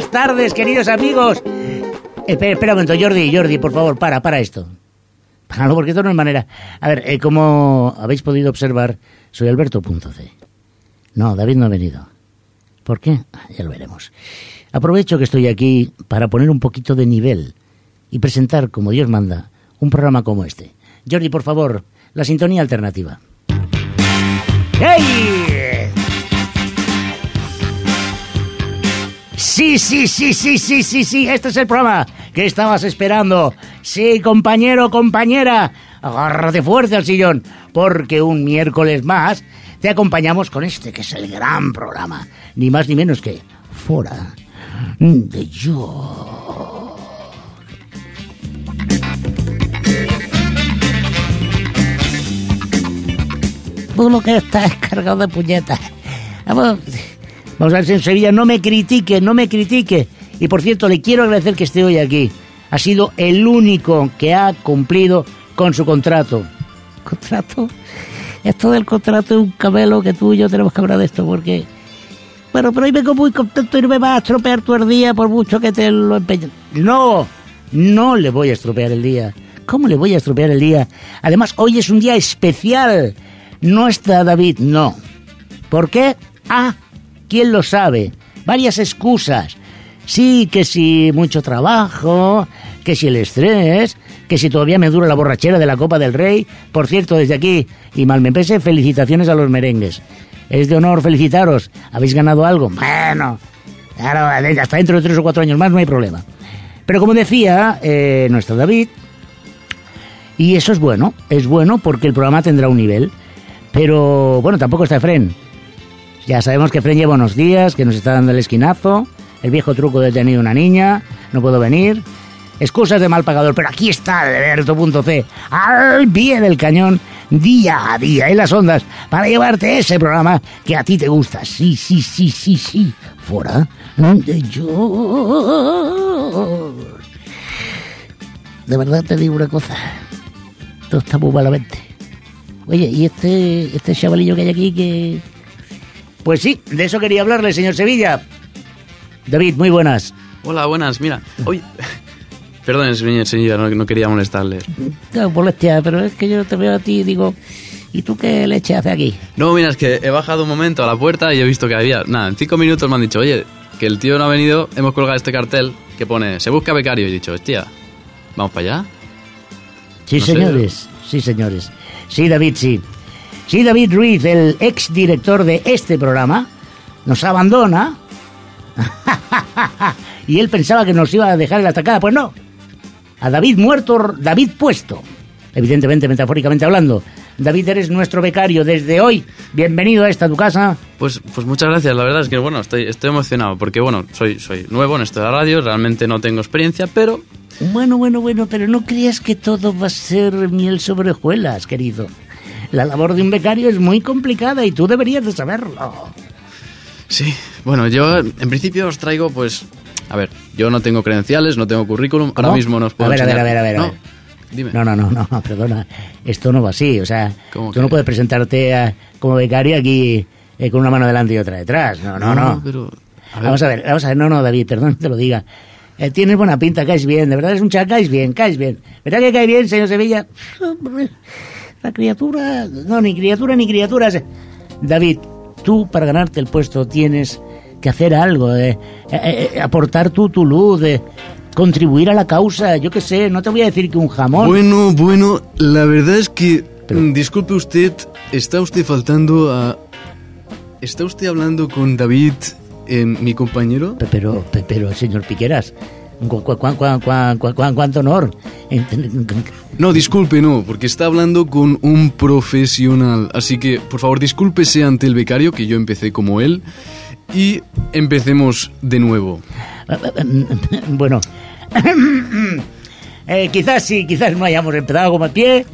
buenas tardes, queridos amigos. Espera, espera un momento, Jordi, Jordi, por favor, para, para esto. Páralo, porque esto no es manera. A ver, eh, como habéis podido observar, soy Alberto.c. No, David no ha venido. ¿Por qué? Ah, Ya lo veremos. Aprovecho que estoy aquí para poner un poquito de nivel y presentar, como Dios manda, un programa como este. Jordi, por favor, la sintonía alternativa. ¡Hey! Sí, sí, sí, sí, sí, sí, sí, este es el programa que estabas esperando. Sí, compañero, compañera, agárrate fuerte al sillón, porque un miércoles más te acompañamos con este que es el gran programa, ni más ni menos que Fora de Yo. Tú que estás cargado de puñetas. Vamos, vamos a ver si en Sevilla no me critique, no me critique. Y por cierto, le quiero agradecer que esté hoy aquí. Ha sido el único que ha cumplido con su contrato. ¿Contrato? Esto del contrato es un cabelo que tú y yo tenemos que hablar de esto porque... Bueno, pero hoy vengo muy contento y no me vas a estropear tu día por mucho que te lo empeñes. No, no le voy a estropear el día. ¿Cómo le voy a estropear el día? Además, hoy es un día especial. No está David, no. ¿Por qué? Ah, ¿quién lo sabe? Varias excusas. Sí, que si mucho trabajo, que si el estrés, que si todavía me dura la borrachera de la Copa del Rey. Por cierto, desde aquí, y mal me pese, felicitaciones a los merengues. Es de honor felicitaros. ¿Habéis ganado algo? Bueno, claro, hasta dentro de tres o cuatro años más no hay problema. Pero como decía, eh, no está David, y eso es bueno, es bueno porque el programa tendrá un nivel. Pero bueno, tampoco está Fren. Ya sabemos que Fren lleva unos días, que nos está dando el esquinazo, el viejo truco de tener una niña, no puedo venir. Excusas de mal pagador, pero aquí está Alberto.c, al pie del cañón, día a día, en las ondas, para llevarte ese programa que a ti te gusta. Sí, sí, sí, sí, sí. Fuera de yo. De verdad te digo una cosa. Todo está muy malamente. Oye, ¿y este, este chavalillo que hay aquí que...? Pues sí, de eso quería hablarle, señor Sevilla. David, muy buenas. Hola, buenas, mira. Hoy. Perdón, señor, señor, no, no quería molestarle. No, molestia, pero es que yo te veo a ti y digo, ¿y tú qué leche haces aquí? No, mira, es que he bajado un momento a la puerta y he visto que había. Nada, en cinco minutos me han dicho, oye, que el tío no ha venido, hemos colgado este cartel que pone, se busca becario. Y he dicho, hostia, ¿vamos para allá? Sí, No sé. señores, sí, señores. Sí, David, sí. Sí, David Ruiz, el ex director de este programa, nos abandona. y él pensaba que nos iba a dejar en la estacada. Pues no. A David muerto, David puesto. Evidentemente, metafóricamente hablando. David, eres nuestro becario desde hoy. Bienvenido a esta tu casa. Pues, pues muchas gracias, la verdad es que bueno, estoy, estoy emocionado porque bueno, soy, soy nuevo en esto de la radio, realmente no tengo experiencia, pero Bueno, bueno, bueno, pero no creas que todo va a ser miel sobre hojuelas, querido. La labor de un becario es muy complicada y tú deberías de saberlo. sí, bueno, yo en principio os traigo pues, a ver, yo no tengo credenciales, no tengo currículum, ahora ¿Cómo? mismo no os puedo A ver, a ver, enseñar- a ver, a ver, a No, ver. dime. No, no, no, no, perdona. Esto no va así. O sea, ¿Cómo tú no que? puedes presentarte a- como becario aquí eh, con una mano delante y otra detrás. No, no, no. pero... Vamos a ver, vamos a ver. No, no, David, perdón que te lo diga. Eh, tienes buena pinta, caes bien. De verdad eres un chaval, caes bien, caes bien. ¿Verdad que caes bien, señor Sevilla? La criatura... No, ni criatura ni criaturas. David, tú para ganarte el puesto tienes que hacer algo, eh, eh, eh, aportar tú tu luz, eh, contribuir a la causa. Yo qué sé, no te voy a decir que un jamón... Bueno, bueno, la verdad es que, mm, disculpe usted, está usted faltando a... ¿Está usted hablando con David, eh, mi compañero? Pe- Pero, pe- pero, señor Piqueras, cu- cu- cu- cu- cu- cu- cu- cuánto honor. No, disculpe, no, porque está hablando con un profesional. Así que, por favor, discúlpese ante el becario, que yo empecé como él, y empecemos de nuevo. Bueno, eh, quizás sí, quizás no hayamos empezado como el pie.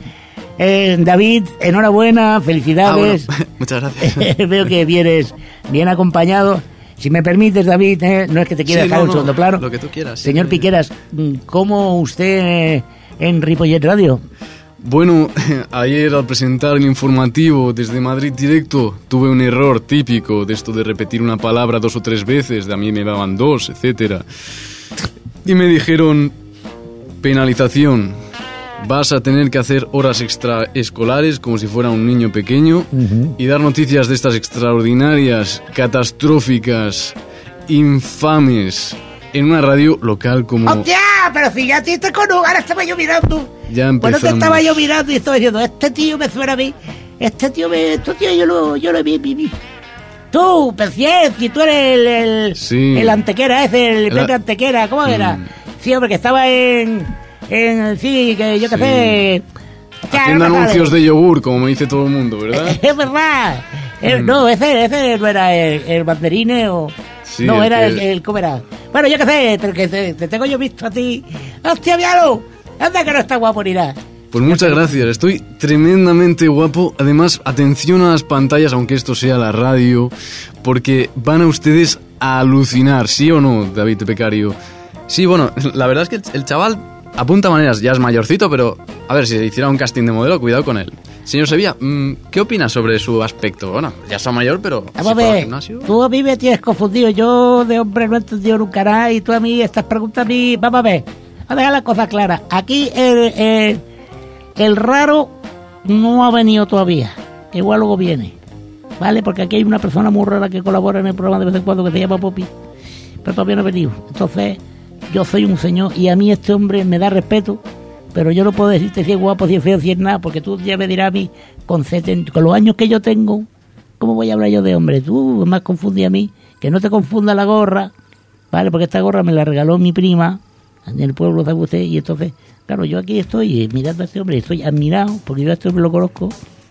Eh, David, enhorabuena, Ah, bueno, felicidades. muchas gracias. Veo que vienes bien acompañado. Si me permites, David, eh, no es que te quiera Sí, dejar no, un no, segundo plano. lo que tú quieras, sí. Señor Piqueras, mm, ¿cómo usted eh, en Ripollet Radio? Bueno, ayer al presentar el informativo desde Madrid directo tuve un error típico de esto de repetir una palabra dos o tres veces, de a mí me daban dos, etcétera. Y me dijeron, penalización, vas a tener que hacer horas extraescolares como si fuera un niño pequeño y dar noticias de estas extraordinarias, catastróficas, infames en una radio local como... ¡Hostia! Pero si ya te con ahora estaba yo mirando. Ya Bueno, te empezamos. estaba yo mirando y estaba diciendo, este tío me suena a mí. Este tío me... Este tío yo lo, yo lo vi, vi, vi. Tú, Paciencia, tú eres el... El, Sí. el Antequera ese, el, El Antequera, ¿cómo Mm. era? Sí, hombre, que estaba en... En... Sí, que yo qué Sí. sé... Haciendo anuncios de yogur, como me dice todo el mundo, ¿verdad? Es verdad. Eh, Mm. No, ese, ese no era el, el banderine o... Sí, no, el era el, el... ¿Cómo era? Bueno, yo qué sé, pero que te, te tengo yo visto a ti. ¡Hostia, míralo! Anda que no está guapo ni nada. Pues muchas gracias, estoy tremendamente guapo. Además, atención a las pantallas, aunque esto sea la radio, porque van a ustedes a alucinar, ¿sí o no, David Pecario? Sí, bueno, la verdad es que el, el chaval apunta maneras, ya es mayorcito, pero a ver, si hiciera un casting de modelo, cuidado con él. Señor Sevilla, mm, ¿qué opina sobre su aspecto? Bueno, ya está mayor, pero Vamos a ver, tú a mí me tienes confundido. Yo de hombre no he entendido nunca nada y tú a mí estas preguntas a mí... Vamos a ver, a dejar las cosas claras. Aquí el, el, el raro no ha venido todavía. Igual luego viene. ¿Vale? Porque aquí hay una persona muy rara que colabora en el programa de vez en cuando que se llama Popi. Pero todavía no ha venido. Entonces, yo soy un señor y a mí este hombre me da respeto. Pero yo no puedo decirte si es guapo, si es feo, si es nada, porque tú ya me dirás a mí, con, 70 con los años que yo tengo, ¿cómo voy a hablar yo de hombre? Tú me has confundido a mí, que no te confunda la gorra, ¿vale? Porque esta gorra me la regaló mi prima en el pueblo de usted y entonces, claro, yo aquí estoy eh, mirando a este hombre, estoy admirado, porque yo a este hombre lo conozco,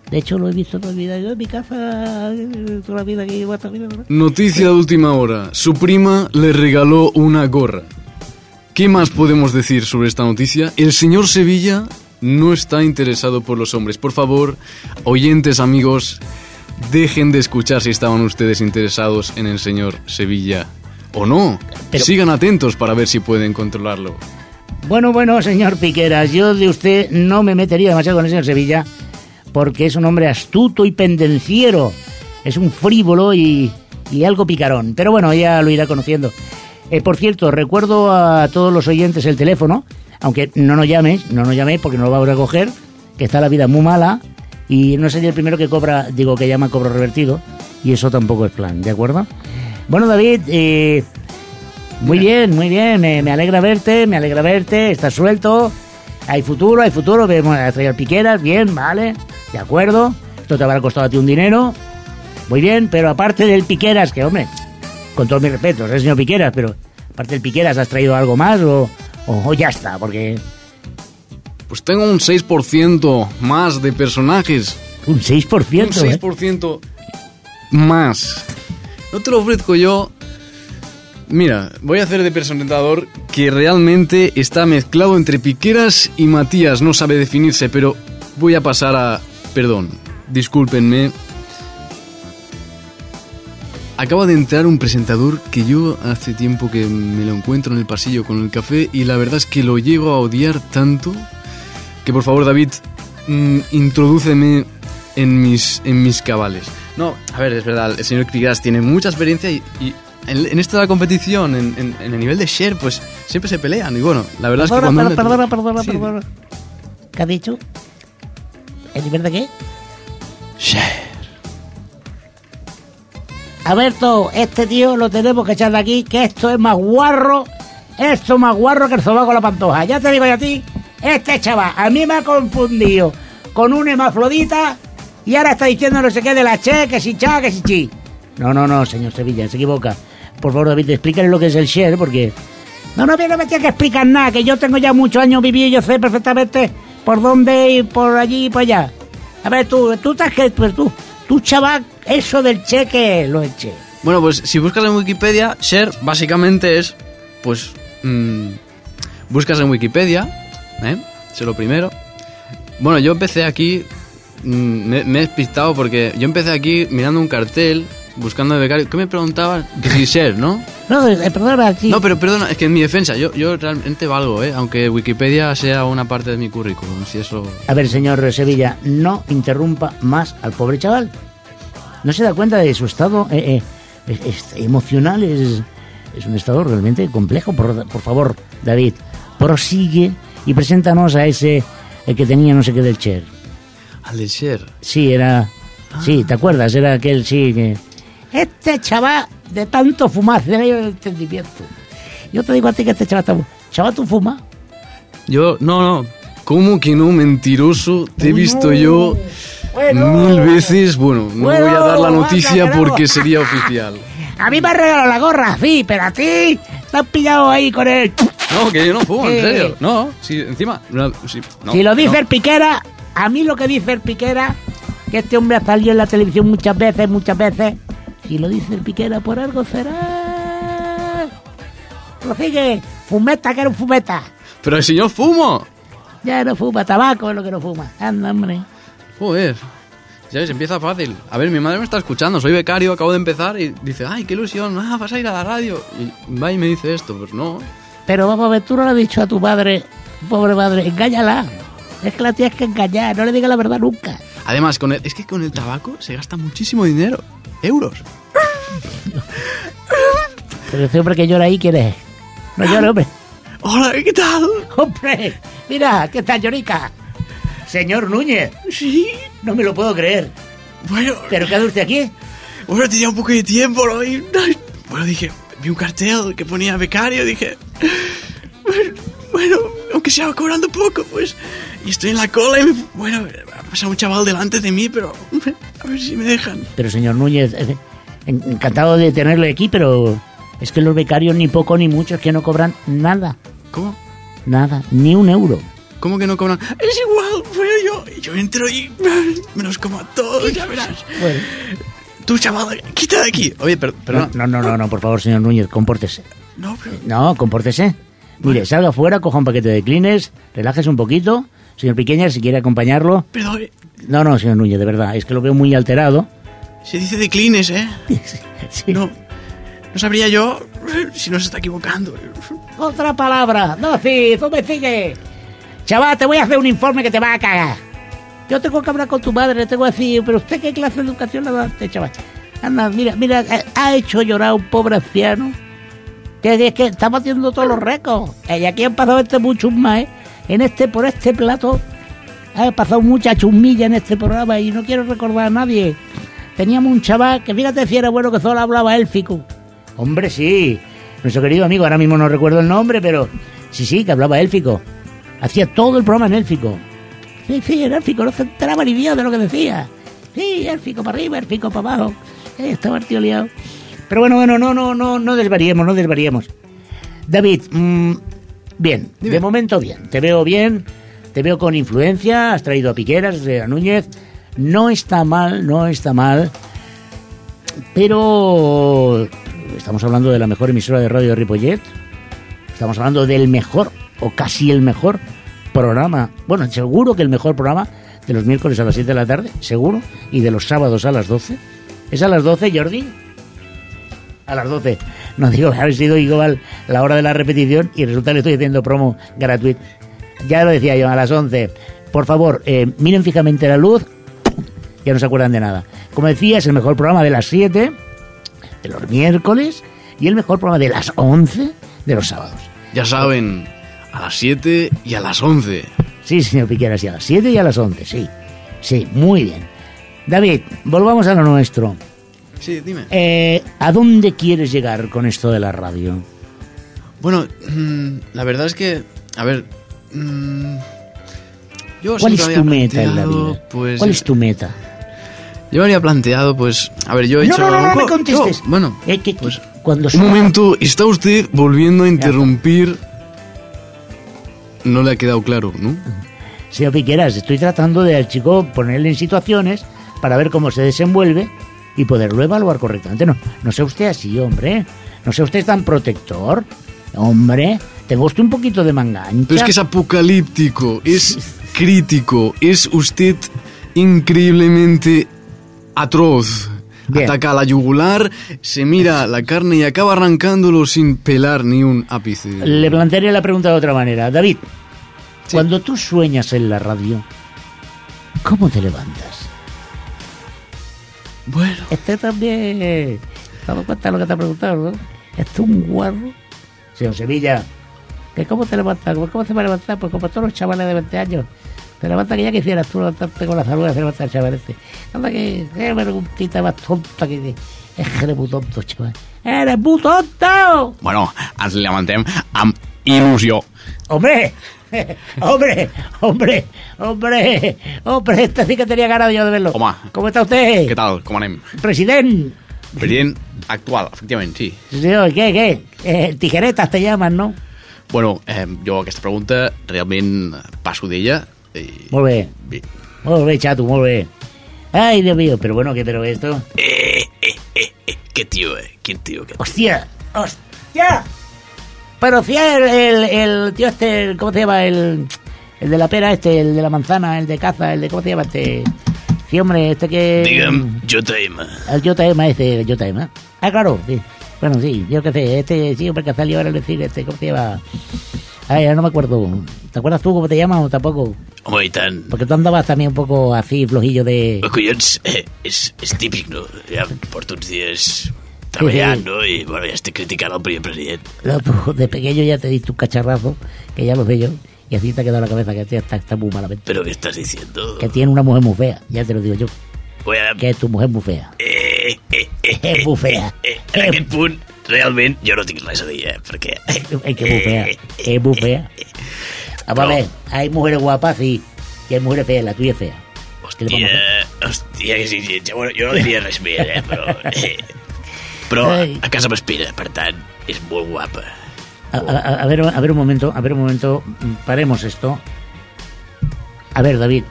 de hecho lo he visto toda mi vida, yo en mi casa, eh, toda la vida que llevo hasta. Noticia de última hora, su prima le regaló una gorra. ¿Qué más podemos decir sobre esta noticia? El señor Sevilla no está interesado por los hombres. Por favor, oyentes amigos, dejen de escuchar si estaban ustedes interesados en el señor Sevilla o no. Pero- Sigan atentos para ver si pueden controlarlo. Bueno, bueno, señor Piqueras, yo de usted no me metería demasiado con el señor Sevilla, porque es un hombre astuto y pendenciero. Es un frívolo y, y algo picarón. Pero bueno, ya lo irá conociendo. Eh, por cierto, recuerdo a todos los oyentes el teléfono, aunque no nos llames, no nos llaméis porque no lo vamos a coger, que está la vida muy mala y no sería el primero que cobra, digo, que llama cobro revertido, y eso tampoco es plan, ¿de acuerdo? Bueno, David, eh, muy bien, muy bien. Me, me alegra verte, me alegra verte. Estás suelto. Hay futuro, hay futuro. Vemos a traer piqueras, bien, vale. De acuerdo. Esto te habrá costado a ti un dinero. Muy bien, pero aparte del piqueras, que hombre, con todos mis respetos, es señor Piqueras, pero aparte del piqueras, ¿has traído algo más o, o- o ya está? Porque Pues tengo un 6% más de personajes. un 6%. un ¿eh? 6% más. No te lo ofrezco yo. Mira, voy a hacer de presentador que realmente está mezclado entre Piqueras y Matías. No sabe definirse, pero voy a pasar a... Perdón, discúlpenme. Acaba de entrar un presentador que yo hace tiempo que me lo encuentro en el pasillo con el café y la verdad es que lo llego a odiar tanto que por favor David, mm, introdúceme en mis, en mis cabales. No, a ver, es verdad, el señor Piqueras tiene mucha experiencia y, y en, en la competición, en, en- en el nivel de share, pues siempre se pelean. Y bueno, la verdad es que Perdona, cuando... perdona, perdona, perdona, Sí. perdona. ¿Qué has dicho? ¿El nivel de qué? Share. Alberto, este tío lo tenemos que echar de aquí, que esto es más guarro, esto es más guarro que el sobaco la pantoja. Ya te digo yo a ti, este chaval a mí me ha confundido con una hermafrodita y ahora está diciendo no sé qué de la che, que si cha, que si chi. No, no, no, señor Sevilla, se equivoca. Por favor, David, explícale lo que es el share, porque... No, no, no me tiene que explicar nada, que yo tengo ya muchos años vivido y yo sé perfectamente por dónde ir, por allí y por allá. A ver, tú, tú estás que... Pues tú, tú, chaval, eso del cheque, lo del che. Bueno, pues si buscas en Wikipedia, share básicamente es, pues, mm, buscas en Wikipedia, ¿eh? Eso es lo primero. Bueno, yo empecé aquí, mm, me, me he despistado porque yo empecé aquí mirando un cartel, buscando de becario. ¿Qué me preguntaban? Que si share, ¿no? No, perdona, sí. No, pero perdona, es que en mi defensa, yo, yo realmente valgo, ¿eh? Aunque Wikipedia sea una parte de mi currículum, si eso... A ver, señor Sevilla, no interrumpa más al pobre chaval. No se da cuenta de su estado eh, eh, es- es- emocional, es, es un estado realmente complejo. Por, por favor, David, prosigue y preséntanos a ese el que tenía no sé qué del Cher. Al del Cher. Sí, era... Sí, ¿te acuerdas? Era aquel, sí, que... Este chaval, de tanto fumar, de ahí el entendimiento. Yo te digo a ti que este chaval está... Chaval, ¿tú fumas? Yo, no, no. ¿Cómo que no, mentiroso? Te he visto yo Bueno. mil veces. Bueno, no Bueno, voy a dar la noticia que no. porque sería oficial. A mí me han regalado la gorra, sí, pero a ti te has pillado ahí con él. No, que yo no fumo, en serio. No, sí, encima... no, sí, no, si lo dice no. el Piquera, a mí lo que dice el Piquera, que este hombre ha salido en la televisión muchas veces, muchas veces. Si lo dice el Piquera, por algo será. Prosigue, fumeta, que era un fumeta. Pero si yo fumo. Ya no fuma, tabaco es lo que no fuma. Anda, hombre. Joder. Ya ves, empieza fácil. A ver, mi madre me está escuchando, soy becario, acabo de empezar y dice, ay, qué ilusión, ah, vas a ir a la radio. Y va y me dice esto, pues no. Pero vamos a ver, tú no le has dicho a tu madre, pobre madre, engáñala. Es que la tienes que engañar, no le digas la verdad nunca. Además, con el, es que con el tabaco se gasta muchísimo dinero. Euros. Pero ese hombre que llora ahí, ¿quién es? No llora, hombre. Hola, ¿qué tal? ¡Hombre! Mira, ¿qué tal, Llorica? Señor Núñez, Sí, no me lo puedo creer. bueno, ¿Pero qué hace usted aquí? bueno, tenía un poco de tiempo, ¿no? Y, bueno, dije, vi un cartel que ponía becario, dije, bueno, bueno, aunque sea cobrando poco, pues, y estoy en la cola y, me, bueno, ha pasado un chaval delante de mí, pero a ver si me dejan. Pero, señor Núñez, eh, en- encantado de tenerle aquí, pero es que los becarios ni poco ni mucho es que no cobran nada. ¿Cómo? Nada, ni un euro. ¿Cómo que no cobran? Es igual, bueno, yo, yo entro y me los como a todos, ya verás. Bueno, Tú, chaval, quita de aquí. Oye, pero, pero no, no, no, no, por favor, señor Núñez, compórtese. no, pero... No, compórtese. Mire, salga afuera, coja un paquete de clines, relájese un poquito. Señor Piqueña, si quiere acompañarlo. Pero eh, No, no, señor Núñez, de verdad, es que lo veo muy alterado. se dice declines, ¿eh? Sí. No, no sabría yo si no se está equivocando. Otra palabra. No, sí, tú me sigue. Chaval, te voy a hacer un informe que te va a cagar. Yo tengo que hablar con tu madre, le tengo que decir, pero usted qué clase de educación le da a este chaval. Anda, mira, mira, eh, ha hecho llorar a un pobre anciano. Que es que estamos haciendo todos los récords. Eh, Y aquí han pasado este mucho más, ¿eh? En este, por este plato, ha pasado mucha chumilla en este programa y no quiero recordar a nadie. Teníamos un chaval que fíjate si era bueno que solo hablaba élfico. Hombre, sí. Nuestro querido amigo, ahora mismo no recuerdo el nombre, pero sí, sí, que hablaba élfico. Hacía todo el programa en élfico. Sí, sí, en élfico, no se enteraba ni Dios de lo que decía. Sí, élfico para arriba, élfico para abajo. Eh, estaba el tío liado. Pero bueno, bueno, no, no, no, no desvariemos, no desvariemos. David, mm, bien, de momento bien. Te veo bien, te veo con influencia, has traído a Piqueras, eh, a Núñez. No está mal, no está mal. Pero estamos hablando de la mejor emisora de radio de Ripollet. Estamos hablando del mejor, o casi el mejor programa. Bueno, seguro que el mejor programa de los miércoles a las 7 de la tarde, seguro. Y de los sábados a las 12. ¿Es a las 12, Jordi? A las 12. No digo haber sido igual la hora de la repetición y resulta que le estoy haciendo promo gratuito. Ya lo decía yo, a las 11. Por favor, eh, miren fijamente la luz. Ya no se acuerdan de nada. Como decía, es el mejor programa de las 7, de los miércoles, y el mejor programa de las 11 de los sábados. Ya saben, a las 7 y a las 11. Sí, señor Piqueras, y a las 7 y a las 11, sí. Sí, muy bien. David, volvamos a lo nuestro. Sí, dime. Eh, ¿A dónde quieres llegar con esto de la radio? Bueno, mm, la verdad es que, a ver, mm, yo ¿Cuál es tu meta en la vida? Pues, ¿Cuál es tu meta? Yo me había planteado, pues, a ver, yo he No, hecho... no, no, no me Oh, contestes. no, bueno, Eh, que- pues, cuando Un momento, está usted volviendo a interrumpir. No le ha quedado claro, ¿no? Señor Piqueras, estoy tratando de al chico ponerle en situaciones para ver cómo se desenvuelve y poderlo evaluar correctamente. No, no sea usted así, hombre. No sea usted tan protector. Hombre, tengo usted un poquito de manga ancha. Pero es que es apocalíptico, es crítico, es usted increíblemente atroz. Bien. Ataca a la yugular, se mira la carne y acaba arrancándolo sin pelar ni un ápice. Le plantearía la pregunta de otra manera. David, cuando tú sueñas en la radio, ¿cómo te levantas? Bueno, Este también... ¿Te has dado cuenta de lo que te ha preguntado, no? Esto es un guarro. Señor Sevilla, ¿que ¿cómo te levantas? ¿Cómo te va a levantar? Pues como todos los chavales de 20 años. Te levantas que ya quisieras tú levantarte con la salud de levantar el chaval este. Anda que... Qué preguntita más tonta que... Es que eres muy tonto, chaval. ¡Eres muy tonto! bueno, ens lamentem amb il·lusió. ¡Hombre! ¡Hombre! ¡Hombre! ¡Hombre! ¡Hombre! Este sí que tenía ganas yo de verlo. ¿Cómo está usted? Què tal? Com anem? Presidente. President actual, efectivament, sí. Sí, ¿Qué, qué? Eh, tijeretas te llaman, ¿no? Bueno, eh, jo aquesta pregunta realment passo d'ella. I... Molt bé. Bé. Molt bé, molt Dios mío, pero bueno, ¿qué pero esto? Eh, eh, eh, eh, qué tío, eh, qué tío, qué ¡Hostia! ¡Hostia! Pero si el, el, el tío este, ¿cómo se llama? El, el de la pera este, el de la manzana, el de caza, el de, ¿cómo se llama este? Sí, hombre, este que... Digue'm, JM. El JM ese, el JM. Ah, claro, sí. Bueno, sí, yo qué sé, este sí, hombre, que salió ahora a decir, este, ¿cómo se llama? Ay, ya no me acuerdo. ¿Te acuerdas tú cómo te llamas o tampoco? Home, i tant. Porque tú andabas también un poco así, flojillo de... Però, collons, eh, és, és típic, no? Ja Sí, sí. no? I, bueno, ja estic criticant el primer president. No, tú de pequeño ya te diste un cacharrazo, que ya lo sé yo, y así te ha quedado la cabeza, que este está, está muy malamente. Però què estàs diciendo? Que tiene una mujer muy fea, ya te lo digo yo, Bueno, que tu mujer muy fea. eh, eh, eh, És muy fea. en aquest punt, realment, jo no tinc res a dir, eh? Perquè... Es que es muy fea, es muy fea. Vamos a No. ver, hay mujeres guapas y, y hay mujeres feas, la tuya es fea. ¿Qué a? Hòstia, hòstia, que sí, sí, bueno, jo no diria res més, eh? Però, eh, però Ai. a casa m'espera, per tant, és molt guapa. A, a- a ver, a ver un momento, a ver un momento, paremos esto. A ver, David,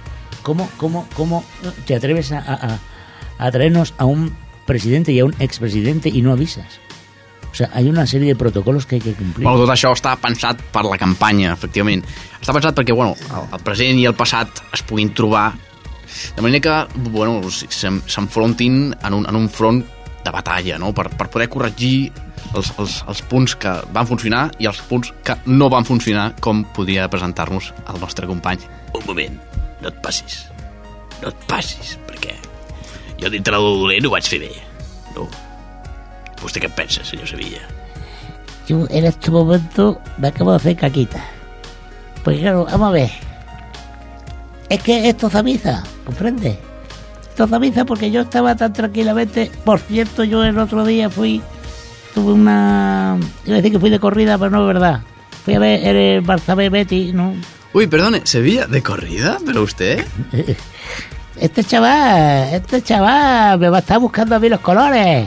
¿cómo, cómo, cómo te atreves a, a- a traernos a un presidente y a un expresidente y no avisas? O sea, hay una serie de protocolos que hay que cumplir. Bueno, tot això està pensat per la campanya, efectivament. Està pensat perquè, bueno, el, el present i el passat es puguin trobar de manera que, bueno, s'en- s'enfrontin en, un, en un front de batalla, no?, per, per poder corregir els, els, els punts que van funcionar i els punts que no van funcionar com podia presentar-nos el nostre company. Un moment, no et passis. No et passis, perquè jo dintre del dolent ho vaig fer bé. No. Vostè què en pensa, senyor Sevilla? Yo en este momento me acabo de hacer caquita. Pues claro, vamos a ver. Es que esto zamiza, ¿comprende? Esto zamiza porque yo estaba tan tranquilamente. Por cierto, yo el otro día fui. Tuve una. Iba a decir que fui de corrida, pero no es verdad. Fui a ver el Barça B Betty, ¿no? Uy, perdone, ¿Sevilla de corrida? ¿Pero usted? Este chaval, este chaval me va a estar buscando a mí los colores.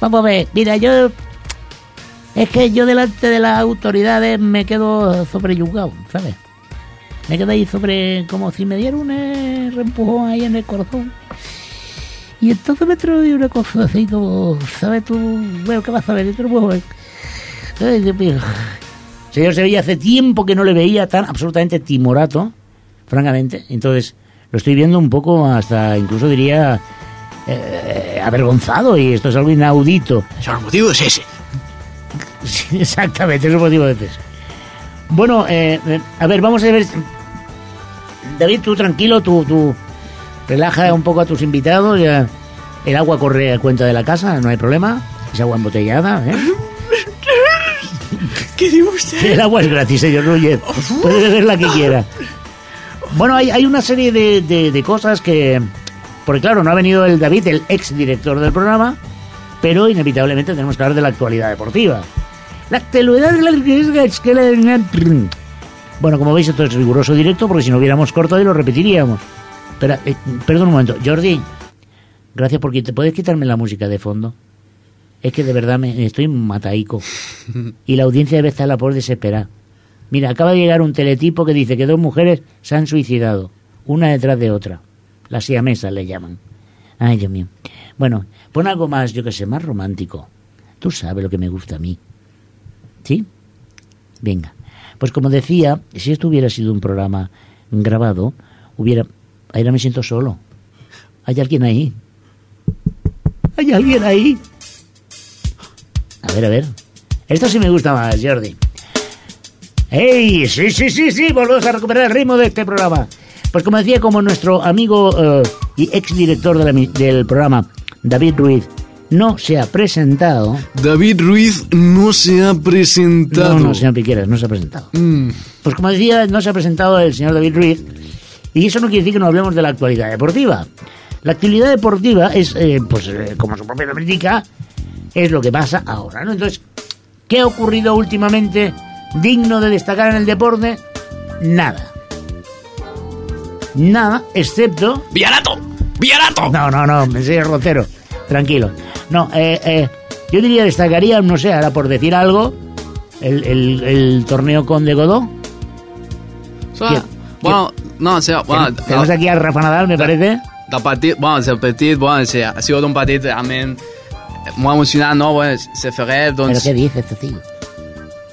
Vamos a ver, mira, yo. Es que yo delante de las autoridades me quedo sobreyugado, ¿sabes? Me quedo ahí sobre. como si me diera un eh, reempujón ahí en el corazón. Y entonces me trae una cosa así como. ¿Sabes tú? Bueno, ¿qué vas a ver? Ver. Ay, Dios mío. Señor Sevilla, hace tiempo que no le veía tan absolutamente timorato, francamente. Entonces, lo estoy viendo un poco hasta, incluso diría, eh, avergonzado, y esto es algo inaudito. El motiu és ese. Sí, exactamente, es un motivo de cese. Bueno, eh, eh, a ver, vamos a ver. David, tú tranquilo, tú, tú relaja un poco a tus invitados. Ya, el agua corre a cuenta de la casa, no hay problema. Es agua embotellada, ¿eh? Què diu vostè? El agua es gratis, señor Núñez. Puede beber la que quiera. Bueno, hay, hay una serie de, de- de cosas que... Porque claro, no ha venido el David, el ex director del programa, pero inevitablemente tenemos que hablar de la actualidad deportiva. La actualidad de la... la- Bueno, como veis, esto es riguroso directo, porque si no hubiéramos cortado y lo repetiríamos. Pero, eh, perdón un momento. Jordi, gracias por quitar... ¿Puedes quitarme la música de fondo? Es que de verdad me estoy mataico. Y la audiencia debe estar por desesperar. Mira, acaba de llegar un teletipo que dice que dos mujeres se han suicidado, una detrás de otra. Las siamesas le llaman. Ay, Dios mío. Bueno, pon algo más, yo que sé, más romántico. Tú sabes lo que me gusta a mí. ¿Sí? Venga. Pues como decía, si esto hubiera sido un programa grabado, hubiera... Ahora me siento solo. ¿Hay alguien ahí? ¿Hay alguien ahí? A ver, a ver. Esto sí me gusta más, Jordi. ¡Ey! Sí, sí, sí, sí, volvemos a recuperar el ritmo de este programa. Pues como decía, como nuestro amigo eh, y exdirector de del programa, David Ruiz, no se ha presentado. David Ruiz no se ha presentado. No, no, señor Piqueras, no se ha presentado. Mm, Pues como decía, no se ha presentado el señor David Ruiz, y eso no quiere decir que no hablemos de la actualidad deportiva. La actividad deportiva es, eh, pues eh, como su propia nombre indica, es lo que pasa ahora, ¿no? Entonces, ¿qué ha ocurrido últimamente digno de destacar en el deporte? Nada. Nada, excepto... ¡Villarato! ¡Villarato! No, no, no, me señor Rocero, tranquilo. No, eh, eh, yo diría destacaría, no sé, ahora por decir algo, el, el, el torneo Conde Godó. O sea, ¿Quién? bueno, no, o sea, bueno, Tenemos aquí a Rafa Nadal, me parece. del partit, bueno, el partit, bueno, o ha sigut un partit realment molt emocionant, no? Bueno, se feia, ¿Pero doncs... qué dice este tío?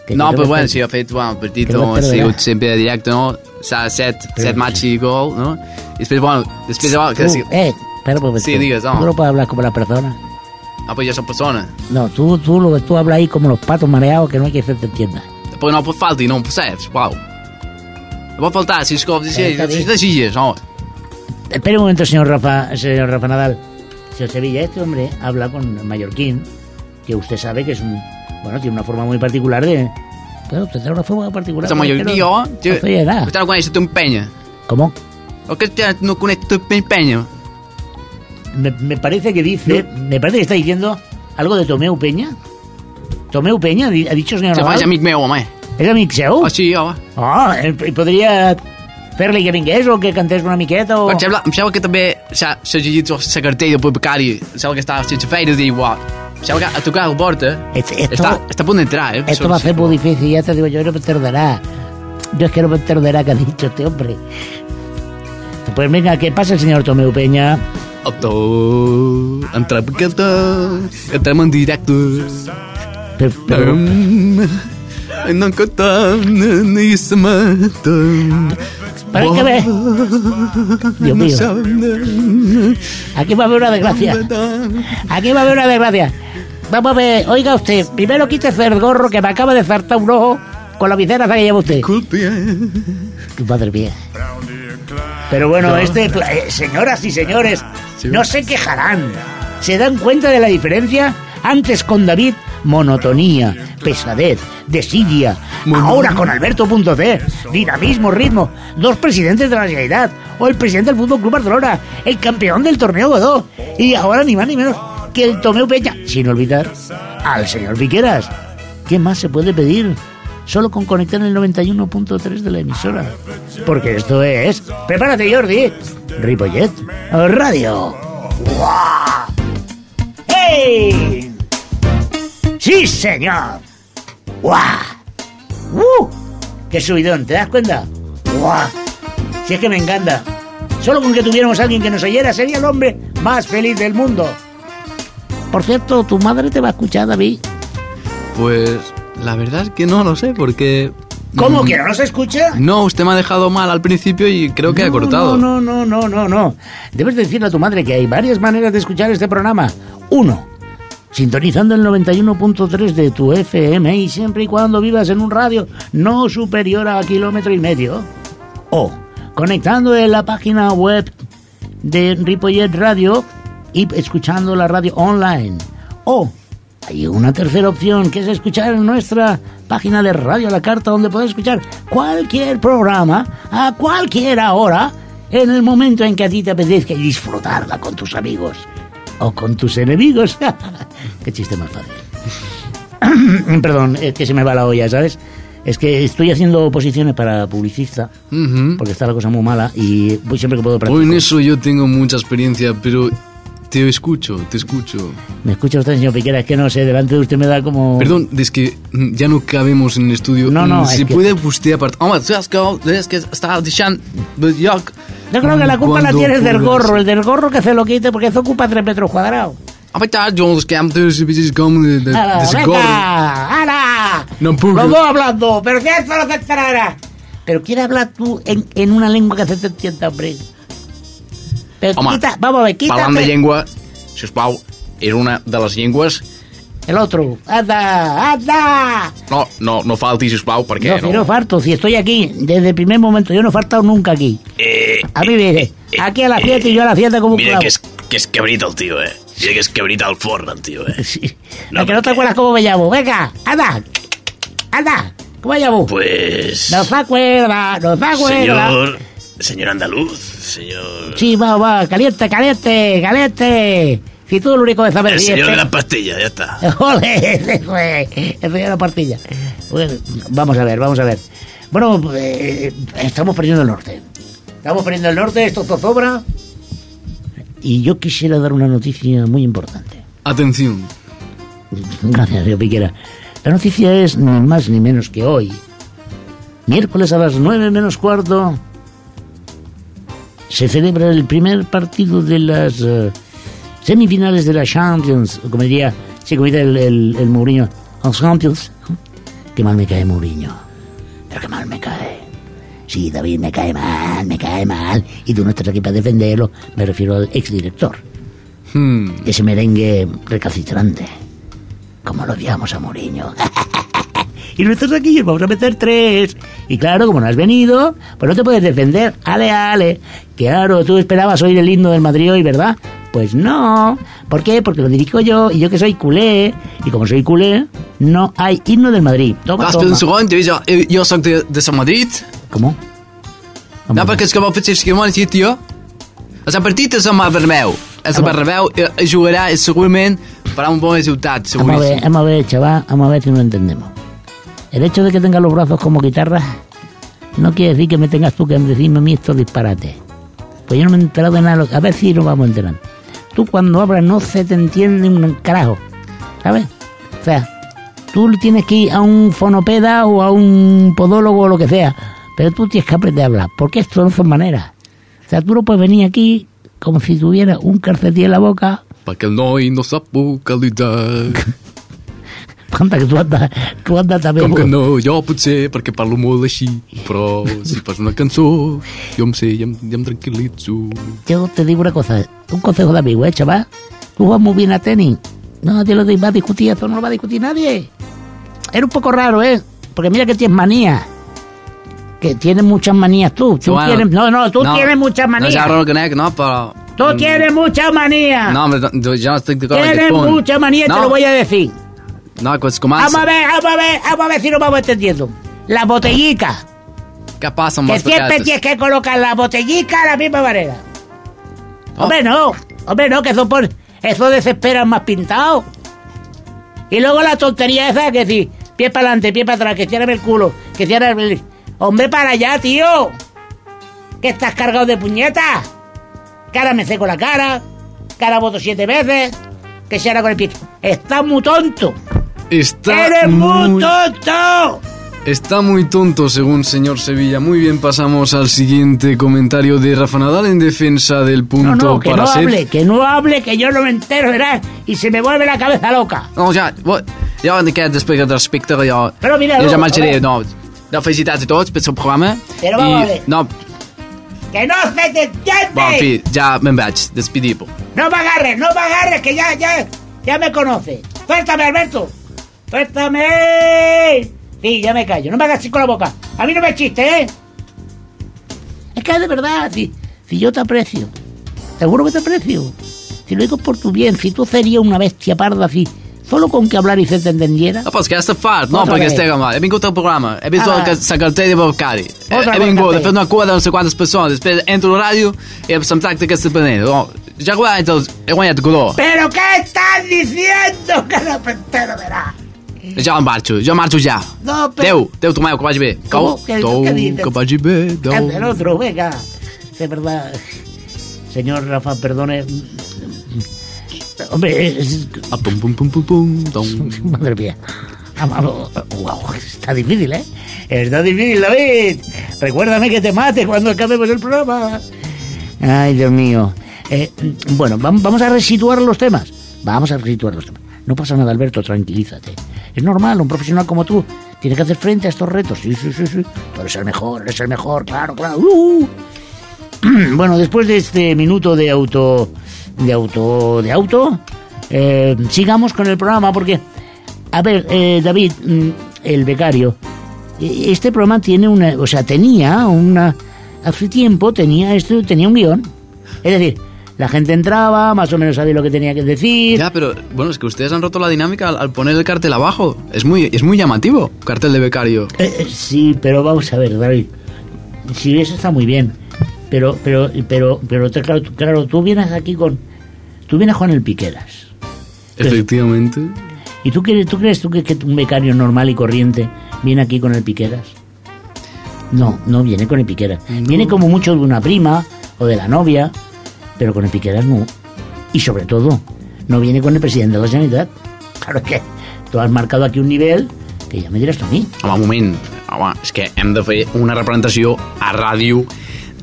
No, però que bueno, sí, ha fet, bueno, el no, ha sempre de directe, no? S'ha set, Però- set match i gol, no? I després, bueno, després, bueno, que sí, eh, un momento. Sí, digas, no. No puedes hablar como la persona. Ah, pues jo soc persona. No, tú, tú, lo que tú hablas ahí como los patos mareados que no hay que te entienda. Però no pot faltar i no ho perceps, uau. No pot faltar, si és com, si, està si, bé. si decides, no? Espera un momento, señor Rafa, señor Rafa Nadal. Señor Sevilla, este hombre habla con el mallorquín, que usted sabe que es un... Bueno, tiene una forma muy particular de... Claro, usted tiene una forma particular. Ets mallorquí, pero- jo? no no coneix tu empenya. ¿Cómo? O te- no coneix tu empenya. Me, me parece que dice... Me parece que está diciendo algo de Tomeu Peña. Tomeu Peña, ha dicho señor Se Nadal. faig amic meu, home. ¿Es amic seu? Ah, sí, home. Ah, i podria fer-li que vingués o que cantés una miqueta o... Em sembla, em sembla que també s'ha llegit la cartella per becari, em sembla que estava sense feina, diu, uau, em sembla que ha tocat la porta, Esto- esto- està, està a punt d'entrar, eh? Esto va a ser muy difícil, ya te digo yo, no me tardará. Yo es que no me tardará que ha dicho este hombre. Pues venga, ¿qué pasa el señor Tomeu Peña? Auto, carta, entrem en pero- Um, no cantar ni se mata. pero es que ve, Dios mío, aquí va a haber una desgracia. Aquí va a haber una desgracia. Vamos a ver, oiga usted, primero quítese el gorro que me acaba de saltar un ojo con la visera que lleva usted. Culpe. Madre mía. Pero bueno, este, eh, señoras y señores, no se quejarán. ¿Se dan cuenta de la diferencia? Antes con David, monotonía, pesadez, desidia. Ahora con Alberto.c, dinamismo, ritmo. Dos presidentes de la realidad. O el presidente del Fútbol Club Barcelona, el campeón del torneo Godó. Y ahora ni más ni menos que el Tomeu Peña. Sin olvidar al señor Piqueras. ¿Qué más se puede pedir? Solo con conectar el 91.3 de la emisora. Porque esto es. Prepárate, Jordi. Ripollet Radio. ¡Guau! ¡Hey! ¡Sí, señor! ¡Guau! ¡Uh! ¡Qué subidón! ¿Te das cuenta? ¡Guau! Si es que me encanta. Solo con que tuviéramos a alguien que nos oyera sería el hombre más feliz del mundo. Por cierto, tu madre te va a escuchar, David. Pues la verdad es que no lo sé, porque... ¿Cómo Mm, que no nos escucha? No, usted me ha dejado mal al principio y creo que ha cortado. No, no, no, no, no, no. Debes decirle a tu madre que hay varias maneras de escuchar este programa. Uno, sintonizando el 91.3 de tu FM y siempre y cuando vivas en un radio no superior a kilómetro y medio. O conectando en la página web de Ripollet Radio y escuchando la radio online. O hay una tercera opción que es escuchar en nuestra página de Radio la Carta donde puedes escuchar cualquier programa a cualquier hora en el momento en que a ti te apetezca y disfrutarla con tus amigos o con tus enemigos. Qué chiste más fácil. Perdón, es que se me va la olla, ¿sabes? Es que estoy haciendo posiciones para publicista Ujú. porque está la cosa muy mala y siempre que puedo Pues practicar. en eso yo tengo mucha experiencia, pero te escucho, te escucho. ¿Me escucha usted, señor Piquera? Es que no sé, delante de usted me da como... Perdón, es que mm, ya no cabemos en el estudio. No, no, Mm, es Si que- puede usted apartar. Saps que, que de lloc... Yo creo que la culpa la Cuando tienes del gorro, el del gorro que se lo quite porque eso ocupa tres metros cuadrados. Que es ¡Hala, gorro. ¡Hala! No puedo. Hablando, pero ¿qué es lo que? Pero quiere hablar tú en, en una lengua que se te entienda, hombre. Pero Home, quita, vamos a ver, quítate. Parlant de llengua, sisplau, és una de les llengües... El otro. ¡Anda! ¡Anda! No, no, no falti, sisplau, perquè No, si no falto, si estoy aquí desde el primer momento, yo no he faltado nunca aquí. Eh, A mí me aquí a la fiesta y yo a la fiesta como un mira clavo. que és, que és cabrit el tio, eh? Mira que és cabrit al forn, el tio, eh? Sí. No, ¿A que no te acuerdas cómo me llamo? Venga, anda, anda, ¿cómo me llamo? Pues... No se acuerda, no se acuerda. Señor... Señor andaluz, señor... Sí, va, va, caliente, caliente, caliente. Si tú lo único que sabes El es señor este- de las pastillas, ya está. Ole, ese fue, ese fue la partilla. Bueno, vamos a ver, vamos a ver. Bueno, eh, estamos perdiendo el norte. Estamos perdiendo el norte, esto zozobra. Y yo quisiera dar una noticia muy importante. Atención. Gracias, señor Piquera. La noticia es ni más ni menos que hoy. Miércoles a las nueve menos cuarto se celebra el primer partido de las eh, semifinales de la Champions, como diría, sí, como dice el, el, el Mourinho, los Champions. Qué mal me cae Mourinho, pero qué mal me cae. Sí, David, me cae mal, me cae mal. Y tú no estás aquí para defenderlo, me refiero al exdirector Hmm. ese merengue recalcitrante. Como lo odiamos a Mourinho. y no estás aquí, vamos a meter tres. Y claro, como no has venido, pues no te puedes defender. Ale, ale. Claro, tú esperabas oír el himno del Madrid hoy, ¿verdad? Pues no. ¿Por qué? Porque lo dirijo yo y yo que soy culé. Y como soy culé, no hay himno del Madrid. Toma, toma. eh, jo soc de, de Sant Madrid. ¿Cómo? No, perquè és que vol fer que m'han dit, tio. El Sant Partit és el Bernabéu. El Sant Bernabéu eh, eh, jugarà i segurament farà un bon resultat, Vamos a ver, vamos a ver, chaval, vamos a ver si no entendemos. El hecho de que tengas los brazos como guitarras no quiere decir que me tengas tú que decirme a mí estos disparates. Pues yo no me he enterado de nada. A ver si nos vamos a enterar. Tú cuando hablas no se te entiende un carajo, ¿sabes? O sea, tú tienes que ir a un fonopeda o a un podólogo o lo que sea, pero tú tienes que aprender a hablar, porque esto no son maneras. O sea, tú no puedes venir aquí como si tuvieras un calcetín en la boca Perquè el noi no sap vocalitzar. Anda, que tu andas, tu andas també... Com que no, jo potser, perquè parlo molt així, però si fas una cançó, jo em sé, ja em, ja em tranquil·litzo. Yo te digo una cosa, un consejo de amigo, ¿eh, chaval? Tú vas muy bien a tenis. No, nadie lo va a discutir, eso no lo va a discutir nadie. Era un poco raro, ¿eh? Porque mira que tienes manía. Que tienes muchas manías tú. Tú Bueno, tienes, no, no, tú tienes muchas No manías. ara el que nec, no, però... tú tienes muchas manías. No, jo ja no estic d'acord amb tienes muchas manías, no, te lo voy a decir. No, es Vamos a ver, vamos a ver, vamos a ver si nos vamos entendiendo. Las botellicas. Què passa amb Que siempre tienes que colocar la botellica de la misma manera. Oh. Hombre, no. Hombre, no, que eso, por, eso desespera más pintado. Y luego la tontería esa que decir, pie para adelante, pie para atrás, que cierre el culo, que cierre el... Hombre, para allá, tío. Que estás cargado de puñetas. Ahora me seco la cara. Ahora voto siete veces. Que se ahora con el pie. Estás muy tonto. Está ¡Eres muy muy, tonto! está muy tonto, según señor Sevilla. Muy bien, pasamos al siguiente comentario de Rafa Nadal en defensa del punto No, no, que para no ser. hable, que no hable, que yo no me entero, verás, y se me vuelve la cabeza loca. No, ja, jo en aquest aspecte de respecte, jo, Però mira, jo no, ja a marxaré, veure. no, no, felicitats a tots pel seu programa. Però vamos a ver. no, ¡Que no se te entiende! bon, en fi, ja me'n vaig, despedir No me agarres, no me agarres, que ya, ya, ya me conoce. Suéltame, Alberto. Suéltame. Sí, ya me callo. No me hagas así con la boca. A mí no me chiste, ¿eh? Es que de verdad, si, si yo te aprecio, seguro que te aprecio. Si lo digo por tu bien, si tú serías una bestia parda así, solo con que hablar y se te entendiera. No, però és que estic fart, no, vez. estic mal. He vingut al programa, he vist Ah. ah. la cartella de. He, Otra he vingut, cartella. he fet una cua de no sé quantes persones, després entro a la ràdio i se'm tracta d'aquesta manera. No, ja he guanyat, els, he guanyat color. ¿Pero qué estás diciendo? Que no entero, verás. Ja em marxo, jo marxo ja. No, pero... Adéu, Tomeu, que vagi bé. ¿Cómo? Cau. Vagi bé, tou. Anda, el otro, venga. De verdad. Señor Rafa, perdone. Hombre, es- Ah, pum, pum, pum, pum, pum, madre mía. Wow, está difícil, ¿eh? Está difícil, David. Recuérdame que te mate cuando acabemos el programa. Ay, Dios mío. Eh, bueno, vam- vamos a resituar los temas. Vamos a resituar los temas. No pasa nada, Alberto, tranquilízate. Es normal, un profesional como tú tiene que hacer frente a estos retos. Sí, sí, sí, sí. Tú eres el mejor, eres el mejor, claro, claro. Uh. Bueno, después de este minuto de auto, de auto, de auto, eh, sigamos con el programa porque, a ver, eh, David, mm, el becario, eh, este programa tiene una, o sea, tenía una, hace tiempo tenía esto, tenía un guion. Es decir, la gente entraba, más o menos sabía lo que tenía que decir. Ya, pero bueno, es que ustedes han roto la dinámica al, al poner el cartel abajo. Es muy, es muy llamativo, cartel de becario. Eh, eh, sí, pero vamos a ver, David. Si eso está muy bien, pero, pero, pero, pero te- claro, tú- claro, tú vienes aquí con, tú vienes con el Piqueras. Efectivamente. ¿Y tú, quieres, tú crees tú que, que un becario normal y corriente viene aquí con el Piqueras? No, no viene con el Piqueras. Viene como mucho de una prima o de la novia, pero con el Piqueras no. Y sobre todo, no viene con el presidente de la Generalitat. Claro que tú has marcado aquí un nivel que ya me dirás tú a mí. Home, un moment. Home, és que hem de fer una representació a ràdio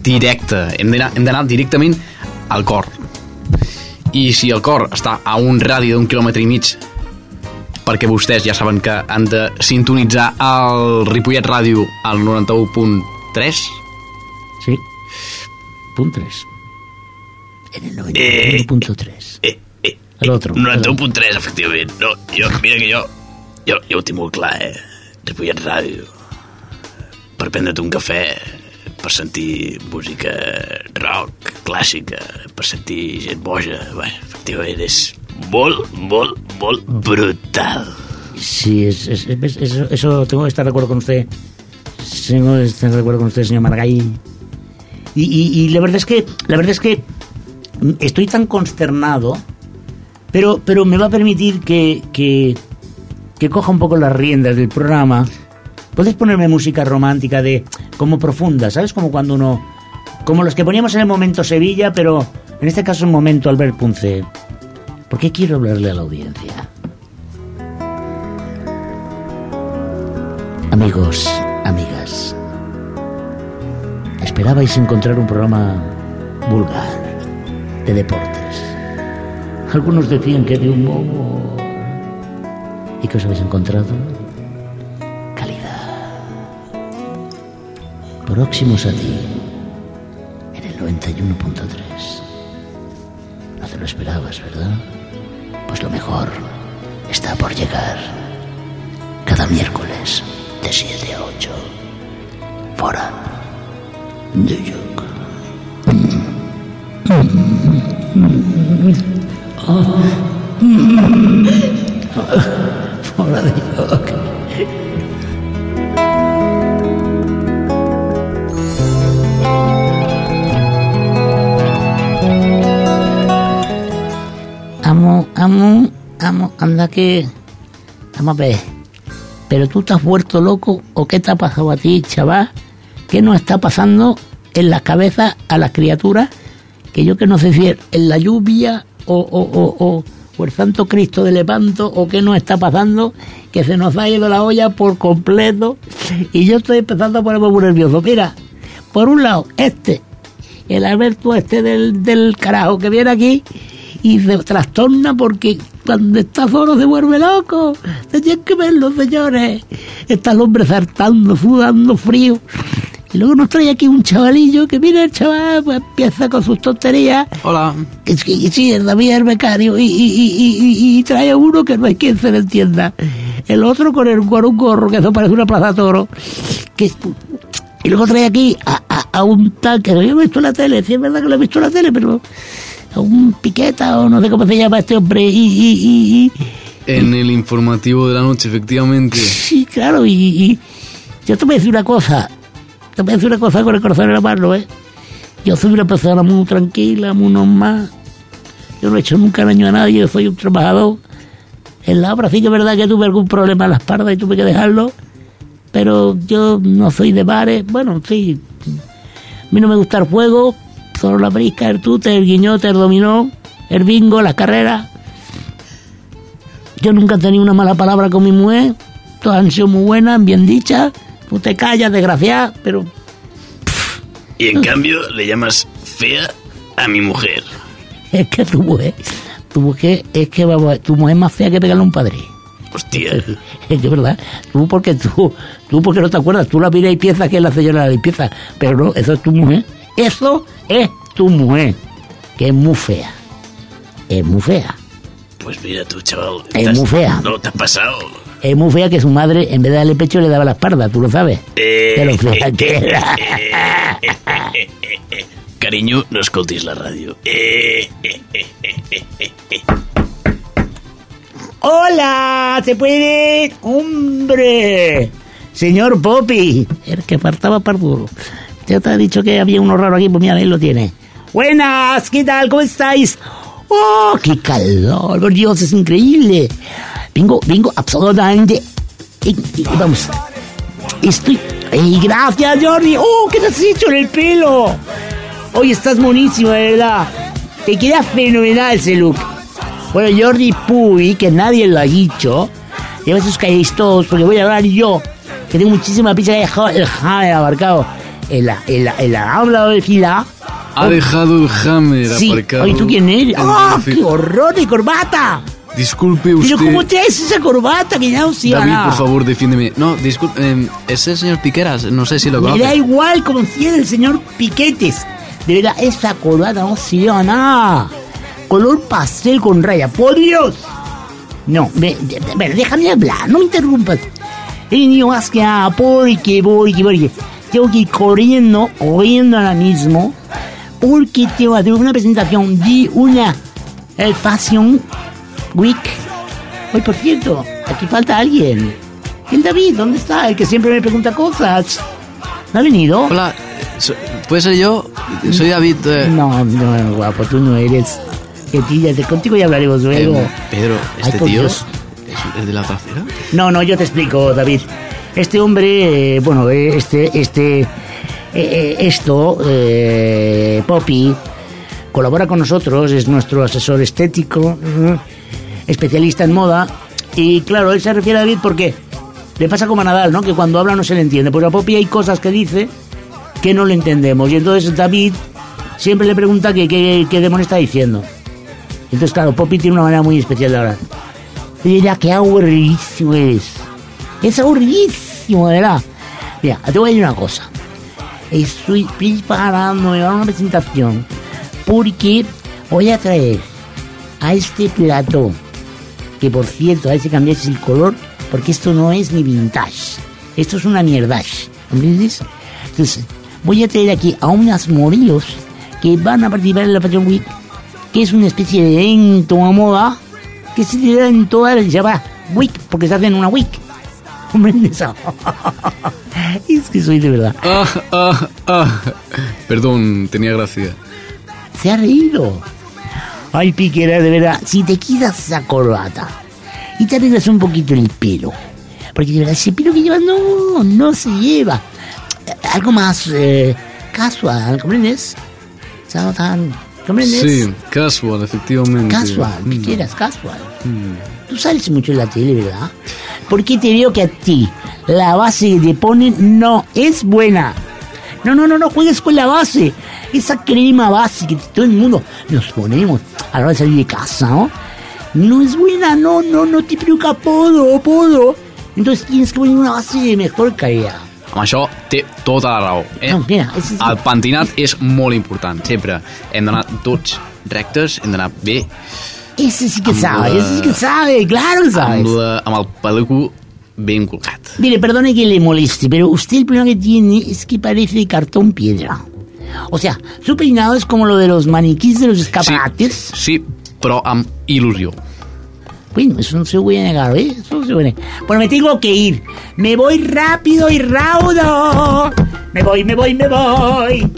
directa. Hem d'anar directament al cor. I si el cor està a un radi d'un quilòmetre i mig perquè vostès ja saben que han de sintonitzar el Ripollet Ràdio al 91.3 Sí. Punt 3. En el 91.3. Eh, eh, El otro. 91.3, efectivament. No, jo, mira que jo, jo, jo ho tinc molt clar, eh? Ripollet Ràdio. Per prendre't un cafè, per sentir música rock, clàssica, per sentir gent boja. Bé, efectivament, és molt, molt, molt brutal. Sí, es, es- es- eso, eso tengo que estar de acuerdo con usted. Tengo que estar de acuerdo con usted, señor Margay. Y, y- y la verdad es que, la verdad es que estoy tan consternado, pero, pero me va a permitir que, que, coja un poco las riendas del programa. Puedes ponerme música romántica de como profunda, ¿sabes? Como cuando uno, como los que poníamos en el momento Sevilla, pero en este caso el momento Albert Punce. Porque quiero hablarle a la audiencia. Amigos, amigas, esperabais encontrar un programa vulgar, de deportes. Algunos decían que de humor. ¿Y qué os habéis encontrado? Calidad. Próximos a ti, en el 91.3. No te lo esperabas, ¿verdad? Pues lo mejor está por llegar. Cada miércoles, de 7 a 8. Fora. New York. Fora de York. Amo, amo, amo, anda que... Vamos a ver. ¿Pero tú te has vuelto loco o qué te ha pasado a ti, chaval? ¿Qué nos está pasando en las cabezas a las criaturas? Que yo que no sé si es en la lluvia o, o, o, o, el Santo Cristo de Lepanto o qué nos está pasando, que se nos ha ido la olla por completo y yo estoy empezando a ponerme muy nervioso. Mira, por un lado, este, el Alberto este del, del carajo que viene aquí y se trastorna porque cuando está solo se vuelve loco. Tenían que verlo, señores. Está el hombre saltando, sudando frío. Y luego nos trae aquí un chavalillo que mira el chaval, pues empieza con sus tonterías. Hola. Que sí, el David es el becario y, y, y, y- y trae a uno que no hay quien se le entienda. El otro con, el, con un gorro que eso parece una plaza toro. Que, y luego trae aquí a, a, a un tal que lo he visto en la tele, sí es verdad que lo he visto en la tele, pero a un piqueta o no sé cómo se llama este hombre. Y, y, y, y- En el informativo de la noche, efectivamente. sí, claro, y, y yo te voy a decir una cosa, te voy a una cosa con el corazón en la mano, ¿eh? Yo soy una persona muy tranquila, muy normal. Yo no he hecho nunca daño a nadie, yo soy un trabajador. En la obra sí que es verdad que tuve algún problema en la espalda y tuve que dejarlo, pero yo no soy de bares. Bueno, sí, a mí no me gusta el juego, solo la brisca, el tute, el guiñote, el dominó, el bingo, las carreras. Yo nunca he tenido una mala palabra con mi mujer, todas han sido muy buenas, bien dichas. Tú te callas, desgraciada, pero Y en cambio le llamas fea a mi mujer. es que tu mujer, tu mujer, es que vamos, tu mujer es más fea que pegarle a un padre. Hostia. Es que es verdad, tú porque tú, tú porque no te acuerdas, tú la miras y piensas que es la señora de la limpieza, pero no, eso es tu mujer. Eso es tu mujer, que es muy fea. Es muy fea. Pues mira tú, chaval. Es estás- muy fea. No, te has pasado. Es muy fea que su madre, en vez de darle pecho, le daba la espalda, tú lo sabes. Eh, fea que era. Cariño, no escoltis la. Eh, eh, eh, eh, eh, eh. ¡Hola! ¿Se puede? ¡Hombre! Señor Poppy. El que faltaba para duro. Ya te ha dicho que había uno raro aquí, pues mira, él lo tiene. Buenas, ¿qué tal? ¿Cómo estáis? ¡Oh, qué calor! Por Dios, es increíble. Vengo, vengo absolutamente... eh, eh, Vamos. Estoy... ¡Ey, gracias, Jordi! ¡Oh, qué te has hecho en el pelo! Hoy estás buenísimo, de verdad. Te queda fenomenal ese look. Bueno, Jordi Puy, que nadie lo ha dicho, lleva esos calles todos, porque voy a hablar yo, que tengo muchísima pizza que el Hammer abarcado en la, en la, en la habla de fila. Ha dejado el Hammer Sí, aparcado. oye, ¿tú quién eres? ¡Ah, el fi- qué horror de corbata! Disculpe usted. Pero ¿cómo traes esa corbata que ya no se David, por favor, defiéndeme. No, disculpe, eh, es el señor Piqueras, no sé si lo Me da conoce. igual como si era el señor Piquetes. De verdad, esa corbata no se lleva nada. Color pastel con raya, por Dios. No, me, déjame hablar, no me interrumpas. He venido más que nada porque, porque, porque tengo que ir corriendo, corriendo ahora mismo, porque tengo que hacer una presentación de una eh, Fashion Week. Hoy, por cierto, aquí falta alguien. ¿El David? ¿Dónde está? El que siempre me pregunta cosas. ¿No ha venido? Hola, ¿puede ser yo? Soy David. eh, No, no, guapo, tú no eres. Que tíllate, contigo ya hablaremos luego. eh, Pedro, ¿este tío es el de la trasera? No, no, yo te explico, David. Este hombre, eh, bueno, eh, este, este, eh, eh, esto, Poppy, colabora con nosotros, es nuestro asesor estético, especialista en moda, y claro, él se refiere a David porque le pasa como a Nadal, ¿no? Que cuando habla no se le entiende, porque a Poppy hay cosas que dice que no le entendemos, y entonces David siempre le pregunta qué qué- qué demonio está diciendo. Entonces, claro, Poppy tiene una manera muy especial de hablar. Mira, qué aburridísimo eres. Es aburridísimo, verdad. Mira, te voy a decir una cosa. Estoy preparándome para una presentación porque voy a traer a este plato, que por cierto, a ver si cambiáis el color, porque esto no es ni vintage. Esto es una mierdash. ¿Comprendes? Entonces, voy a traer aquí a unas modelos que van a participar en la Fashion Week, que es una especie de evento a moda que se da en toda la se llama Week, porque se hacen una Week. ¿Comprendes? es que soy de verdad. Ah, ah, ah. Perdón, tenía gracia. Se ha reído. Ay, Piquera, de verdad, si te quitas esa corbata y te arreglas un poquito el pelo, porque de verdad ese pelo que llevas no, no se lleva. Eh, Algo más eh, casual, ¿comprendes? ¿Comprendes? Sí, casual, efectivamente. Casual, Mm. Piqueras, casual. Tú sales mucho en la tele, ¿verdad? Porque te veo que a ti la base que te ponen no es buena. No, no, no, no juegues con la base. Esa crema base que todo el mundo nos ponemos a la hora de salir de casa, ¿no? No es buena, no, no, no te preocupa podo, podo. Entonces tienes que poner una base de mejor calidad. Amb això té tota la raó. Eh? No, mira, és- és- El pentinat és molt important, sempre. Hem d'anar tots rectes, hem d'anar bé, Ese sí que sabe, la- ese sí que sabe, claro que sabes. amb, la, amb el peluco ben colgat. Mire, perdone que le moleste, pero usted el problema que tiene es que parece cartón piedra. O sea, su peinado es como lo de los maniquís de los escaparates. Sí, sí, amb il·lusió. Bueno, eso no se voy a negar, ¿eh? Eso no se voy a negar. Bueno, me tengo que ir. Me voy rápido y raudo. Me voy, me voy, me voy.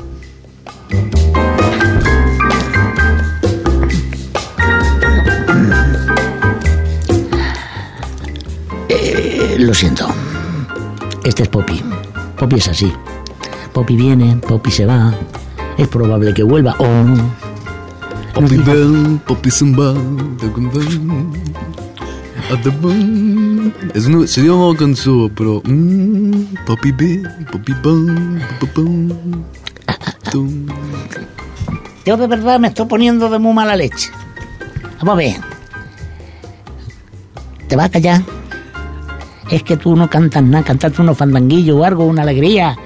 Eh, lo siento. Este es Poppy. Poppy es así. Poppy viene, Poppy se va. Es probable que vuelva o no. Poppy Bell, Poppy Adabam. És una, seria una cançó, però... Mm, Poppy B, Poppy Popopam, Tum. Yo de verdad me estoy poniendo de muy mala leche. Vamos a ver. ¿Te vas a callar? Es que tú no cantas nada, cantate unos fandanguillos o algo, una alegría.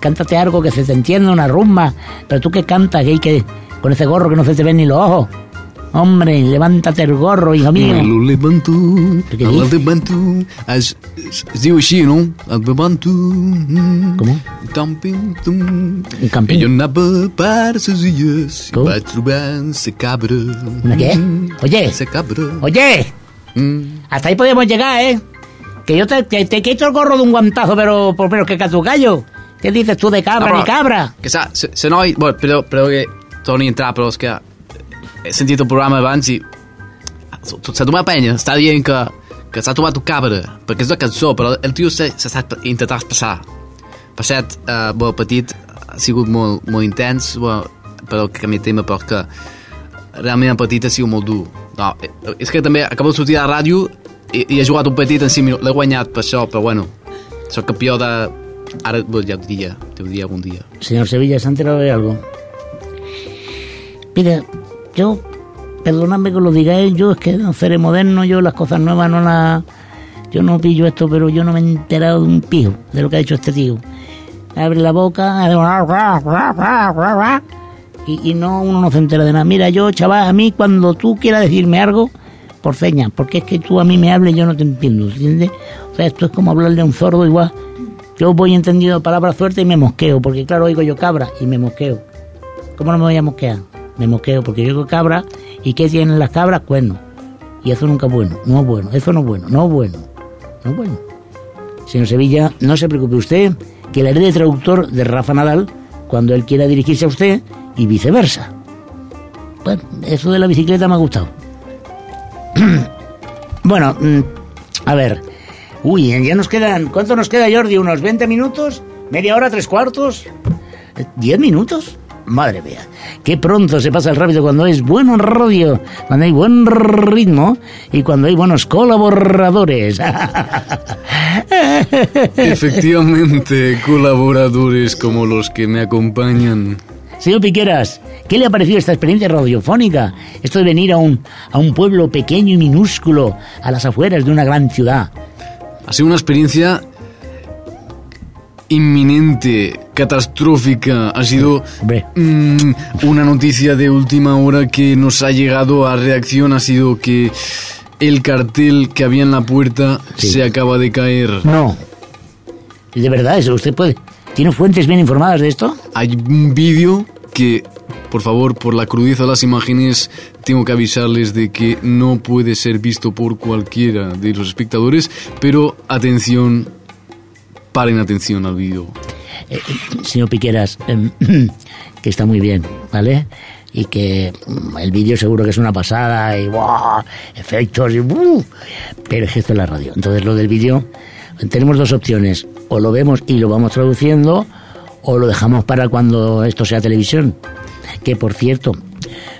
Cántate algo que se te entienda, una rumba. Pero tú que cantas, que, que con ese gorro que no se te ven ni los ojos. Hombre, levántate el gorro, hijo mío. Me lo levanto, dius? levanto. Es diu així, no? Levanto. Com? Camping, tum. Un camping? Per ses illes i Com? vaig trobar sa cabra. ¿Una qué? Oye. Sa cabra. Oye, Mm. hasta ahí podemos llegar, ¿eh? Que yo te, te, te quito el gorro de un guantazo, pero menos que a tu gallo. ¿Qué dices tú de cabra No, ni cabra? Que sa, se, se noi... Bueno, però, però que torni a entrar, però és que he sentit el programa abans i t'ho va penya, està dient que, que s'ha trobat un cabra, perquè és una cançó, però el tio s'ha s'ha intentat passar. Per cert, eh, bueno, petit, ha sigut molt, molt intens, bueno, però que canvia tema, però que realment el petit ha sigut molt dur. No, eh, és que també acabo de sortir de la ràdio i, i he jugat un petit en 5 minuts, l'he guanyat per això, però bueno, soc campió de... Ja ho diria, ja ho diria algun dia. Señor Sevilla, ¿se ha enterado de algo? Mire, yo, perdonadme que lo diga él, yo es que no seré moderno, yo las cosas nuevas no las... Yo no pillo esto, pero yo no me he enterado de un pijo de lo que ha hecho este tío. Abre la boca, y, y no, uno no se entera de nada. Mira, yo, chaval, a mí cuando tú quieras decirme algo, por señas, porque es que tú a mí me hables yo no te entiendo, ¿entiendes? O sea, esto es como hablarle a un sordo igual. Yo voy entendiendo palabras fuertes y me mosqueo, porque claro, oigo yo cabra y me mosqueo. ¿Cómo no me voy a mosquear? Me mosqueo porque yo digo cabra y ¿qué tienen las cabras? Cuernos. Y eso nunca es bueno, no es bueno, eso no es bueno, no es bueno, no es bueno. Señor Sevilla, no se preocupe usted, que le haré de traductor de Rafa Nadal cuando él quiera dirigirse a usted y viceversa. Bueno, eso de la bicicleta me ha gustado. bueno, mm, a ver. Uy, ya nos quedan. ¿Cuánto nos queda, Jordi? ¿Unos 20 minutos? ¿Media hora? ¿Tres cuartos? Eh, ¿Diez minutos? Madre mía, qué pronto se pasa el rápido cuando es bueno en radio, cuando hay buen ritmo y cuando hay buenos colaboradores. Efectivamente, colaboradores como los que me acompañan. Señor Piqueras, ¿qué le ha parecido esta experiencia radiofónica? Esto de venir a un, a un pueblo pequeño y minúsculo, a las afueras de una gran ciudad. Ha sido una experiencia inminente, catastrófica. Ha sido Hombre. mm, una noticia de última hora que nos ha llegado a reacción. Ha sido que el cartel que había en la puerta Sí. se acaba de caer. No. ¿Y de verdad eso? ¿Usted puede? ¿Tiene fuentes bien informadas de esto? Hay un vídeo que, por favor, por la crudeza de las imágenes, tengo que avisarles de que no puede ser visto por cualquiera de los espectadores, pero atención, paren atención al vídeo. Eh, eh, señor Piqueras, em, que está muy bien, ¿vale? Y que mm, el vídeo seguro que es una pasada y ¡buah! efectos y ¡buh! pero es esto es la radio. Entonces lo del vídeo tenemos dos opciones, o lo vemos y lo vamos traduciendo o lo dejamos para cuando esto sea televisión. Que por cierto,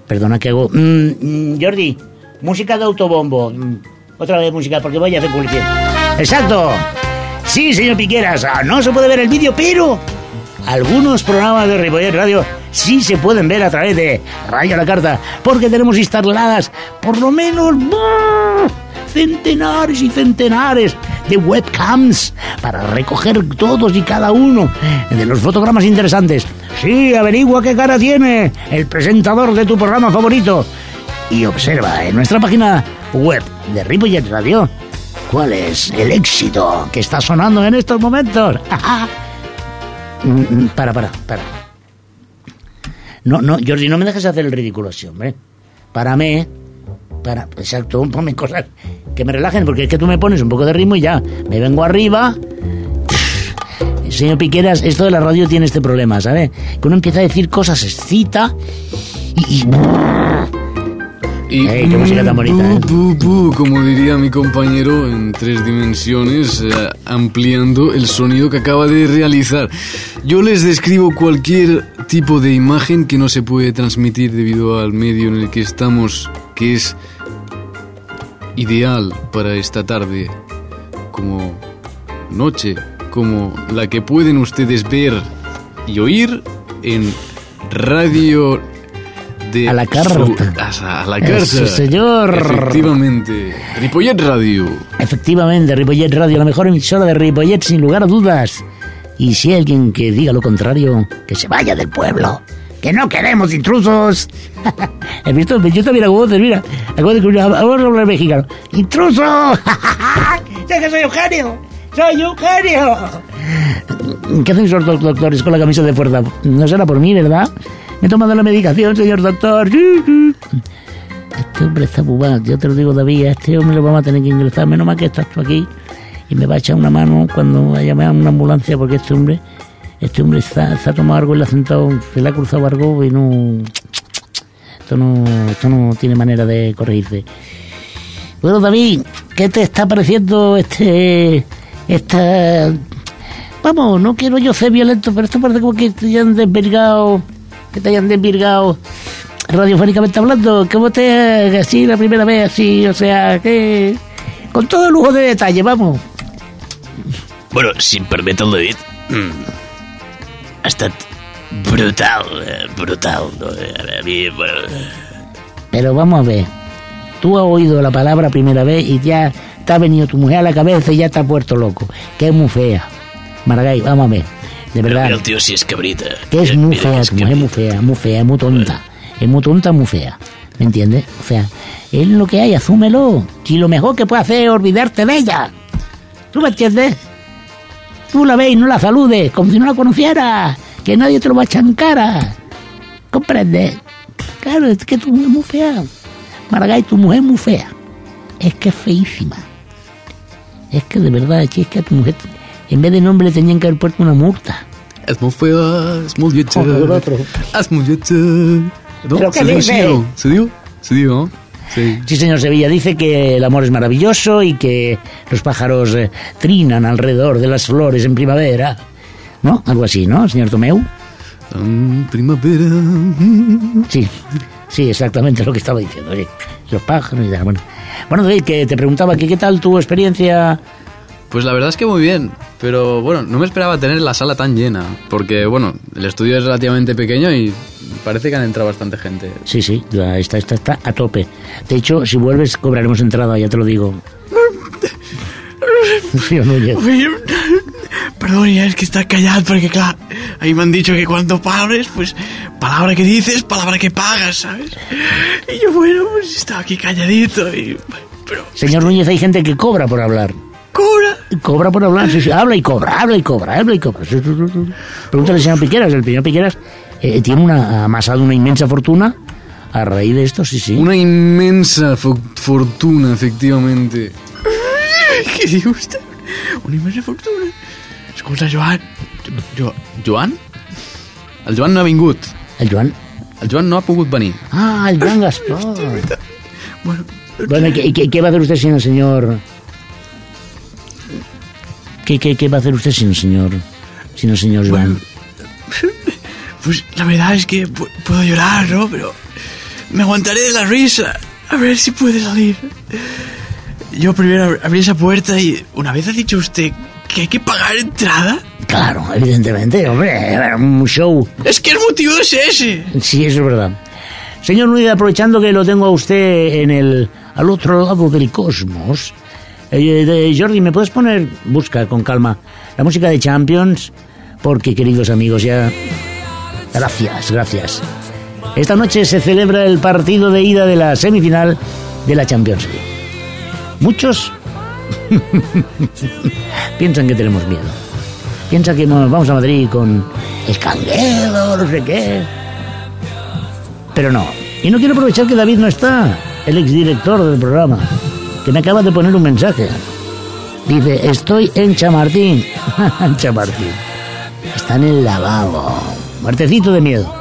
perdona que hago Mm, mm, Jordi, música de autobombo. Mm, Otra vez música porque voy a hacer publicidad. Exacto. Sí, señor Piqueras, ah, no se puede ver el vídeo, pero algunos programas de Ripollet Radio sí se pueden ver a través de Radio la Carta, porque tenemos instaladas por lo menos. Centenares y centenares de webcams para recoger todos y cada uno de los fotogramas interesantes. Sí, averigua qué cara tiene el presentador de tu programa favorito y observa en nuestra página web de Ripollet Radio cuál es el éxito que está sonando en estos momentos. Mm, mm, para, para, para. No, no, Jordi, no me dejes hacer el ridículo así, hombre. Párame. Para, exacto, ponme cosas que me relajen, porque es que tú me pones un poco de ritmo y ya, me vengo arriba. Señor Piqueras, esto de la radio tiene este problema, ¿sabe? Que uno empieza a decir cosas, excita y... y- Y qué música tan bonita, ¿eh? pu, pu, pu, como diría mi compañero, en tres dimensiones, eh, ampliando el sonido que acaba de realizar. Yo les describo cualquier tipo de imagen que no se puede transmitir debido al medio en el que estamos, que es ideal para esta tarde, como noche, como la que pueden ustedes ver y oír en radio de A la carta. su- a, a la carta. Eso, señor. Efectivamente. Ripollet Radio. Efectivamente, Ripollet Radio, la mejor emisora de Ripollet, sin lugar a dudas. Y si hay alguien que diga lo contrario, que se vaya del pueblo. Que no queremos intrusos. ¿Has visto? Yo también hago voces, mira. Acabo de escuchar, vamos a hablar mexicano. ¡Intruso! ¡Ya que soy Eugenio! ¡Soy Eugenio! ¿Qué hacen esos dos doctores con la camisa de fuerza? No será por mí, ¿verdad? Me he tomado la medicación, señor doctor. Este hombre está mal, yo te lo digo, David, a este hombre lo vamos a tener que ingresar. Menos mal que estás tú aquí y me va a echar una mano cuando vaya a llamar a una ambulancia porque este hombre, este hombre se ha tomado algo y le ha sentado, se le ha cruzado algo y no, esto no, esto no tiene manera de corregirse. Bueno, David, ¿qué te está pareciendo este, esta, vamos, no quiero yo ser violento, pero esto parece como que te hayan desvirgado, que te hayan desvirgado radiofónicamente hablando, ¿cómo te así la primera vez así, o sea, que con todo lujo de detalle, vamos. Bueno, si permet el David, mm, estat brutal, eh, brutal. No? A mi, bueno, Pero vamos a ver, tú has oído la palabra primera vez y ya te ha venido tu mujer a la cabeza y ya te has puesto loco, que es muy fea. Maragall, vamos a ver, de verdad, mira el tio si és cabrita. que es muy fea, tu mujer es muy fea, muy fea, muy tonta. Es muy tonta, muy fea. ¿Me entiendes? O sea, es lo que hay, asúmelo. Si lo mejor que puede hacer es olvidarte de ella. ¿Tú me entiendes? Tú la ves y no la saludes, como si no la conocieras. Que nadie te lo va a echar en cara. ¿Comprendes? Claro, es que tu mujer es muy fea. Maragall, tu mujer es muy fea. Es que es feísima. Es que de verdad, es que, es que a tu mujer, en vez de nombre, le tenían que haber puesto una multa. És molt fea, lletja. Joder, l'altre. És molt lletja. No? Se no? Se diu? Se diu, no? Sí. Sí, señor Sevilla, dice que el amor es maravilloso y que los pájaros eh, trinan alrededor de las flores en primavera. ¿No? Algo así, ¿no, señor Tomeu? En primavera... Sí, sí, exactamente lo que estaba diciendo. sí. Los pájaros y tal. Bueno, bueno David, que te preguntaba que qué tal tu experiencia. Pues la verdad es que muy bien, pero bueno, no me esperaba tener la sala tan llena, porque bueno, el estudio es relativamente pequeño y parece que han entrado bastante gente. Sí, sí, está, está, está a tope. De hecho, si vuelves, cobraremos entrada, ya te lo digo. Sí, Núñez. Perdón, ya es que está callado porque, claro, ahí me han dicho que cuando pagues, pues, palabra que dices, palabra que pagas, ¿sabes? Y yo, bueno, pues estaba aquí calladito y... Pero, Señor Núñez, hay gente que cobra por hablar. Cobra. Cobra por hablar, sí, sí, habla y cobra, habla y cobra, habla y cobra. Pregúntale al señor Piqueras, el señor Piqueras eh, tiene una, ha amasado una inmensa fortuna a raíz de esto, sí, sí. Una inmensa fo- fortuna, efectivamente. Què diu vostè? Una immensa fortuna. Escolta, Joan, Jo, Joan? El Joan no ha vingut. El Joan. El Joan no ha pogut venir. Ah, el Joan Gaspar. bueno, Bueno, ¿y qué, qué- qué va a hacer usted sin el señor? ¿Qué, qué, qué va a hacer usted sin el señor? Sin el señor Joan. pues la verdad es que pu- puedo llorar, ¿no? Pero me aguantaré de la risa. A ver si puede salir. Yo primero ab- abrí esa puerta y una vez ha dicho usted que hay que pagar entrada. Claro, evidentemente, hombre, un show. Es que el motivo es ese. Sí, eso es verdad. Señor Núñez, aprovechando que lo tengo a usted en el al otro lado del cosmos, eh, de- Jordi, ¿me puedes poner, busca con calma, la música de Champions? Porque, queridos amigos, ya... Gracias, gracias. Esta noche se celebra el partido de ida de la semifinal de la Champions League. Muchos piensan que tenemos miedo. Piensan que vamos a Madrid con el canguelo, no sé qué. Pero no. Y no quiero aprovechar que David no está, el exdirector del programa, que me acaba de poner un mensaje. Dice, estoy en Chamartín. Chamartín. Está en el lavabo. Muertecito de miedo.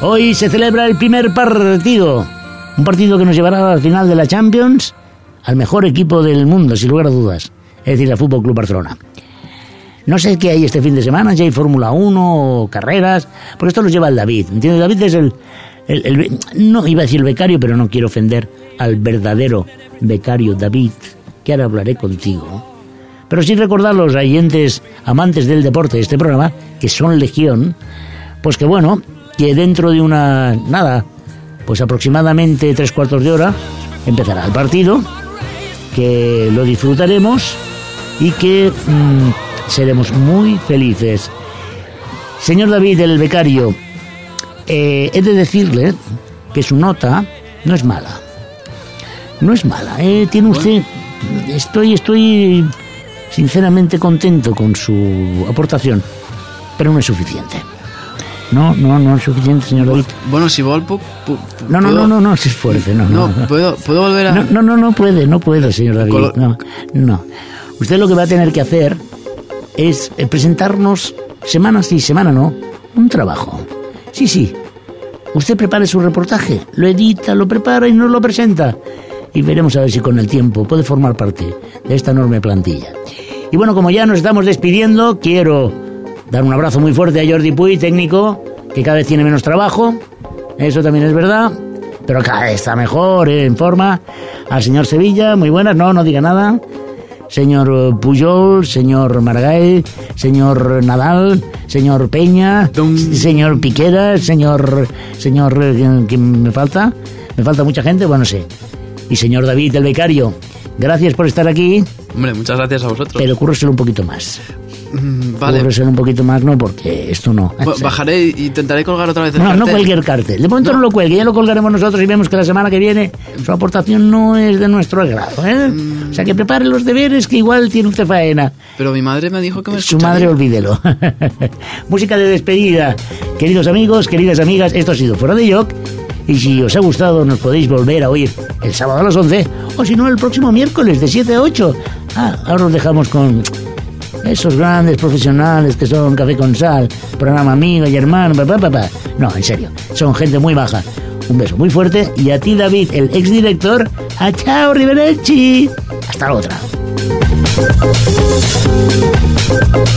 Hoy se celebra el primer partido. Un partido que nos llevará al final de la Champions al mejor equipo del mundo, sin lugar a dudas. Es decir, el Fútbol Club Barcelona. No sé qué hay este fin de semana, si hay Fórmula 1 o carreras, porque esto lo lleva el David. ¿Entiendes? David es el- No iba a decir el becario, pero no quiero ofender al verdadero becario David, que ahora hablaré contigo. Pero sí recordar a los oyentes amantes del deporte de este programa, que son legión, pues que bueno, que dentro de una. nada, pues aproximadamente tres cuartos de hora empezará el partido, que lo disfrutaremos y que mm, seremos muy felices. Señor David, el becario, eh, he de decirle que su nota no es mala. No es mala, ¿eh? Tiene usted... Estoy, estoy sinceramente contento con su aportación, pero no es suficiente. No, no, no es suficiente, señor David. Bueno, si vol, puc... puc No, no, no, no, no se esfuerce, no, no. No, puedo, puedo volver a... No, no, no, no puede, no puede, señor David. Colo- No, no. Usted lo que va a tener que hacer es eh, presentarnos semana sí, semana no, un trabajo. Sí, sí. Usted prepare su reportaje, lo edita, lo prepara y nos lo presenta. Y veremos a ver si con el tiempo puede formar parte de esta enorme plantilla. Y bueno, como ya nos estamos despidiendo, quiero dar un abrazo muy fuerte a Jordi Puy, técnico, que cada vez tiene menos trabajo. Eso también es verdad. Pero cada vez está mejor, eh, en forma. Al señor Sevilla, muy buenas, no, no diga nada. Señor eh, Pujol, señor Maragall, señor Nadal, señor Peña, señor Piquera, señor. señor. eh, ¿quién- me falta? Me falta mucha gente, bueno, sé. Y señor David, el becario, gracias por estar aquí, Hombre, muchas gracias a vosotros. pero cúrreselo un poquito más. Mm, Vale, Cúrreselo un poquito más, no, porque esto no. Ba- bajaré e intentaré colgar otra vez el No, no cartel. cuelgue el cartel. De momento no. lo cuelgue, ya lo colgaremos nosotros y vemos que la semana que viene su aportación no es de nuestro agrado. ¿eh? Mm. O sea que prepare los deberes que igual tiene usted faena. Pero mi madre me dijo que me Su madre, olvídelo. Música de despedida. Queridos amigos, queridas amigas, esto ha sido Fuera de Yoke. Y si os ha gustado, nos podéis volver a oír el sábado a las 11 o si no, el próximo miércoles de 7 a 8. Ah, ahora os dejamos con esos grandes profesionales que son Café con Sal, programa amigo y hermano, papá, papá. No, en serio, son gente muy baja. Un beso muy fuerte y a ti, David, el exdirector, a chao, Riverechi. Hasta la otra. Hallelujah.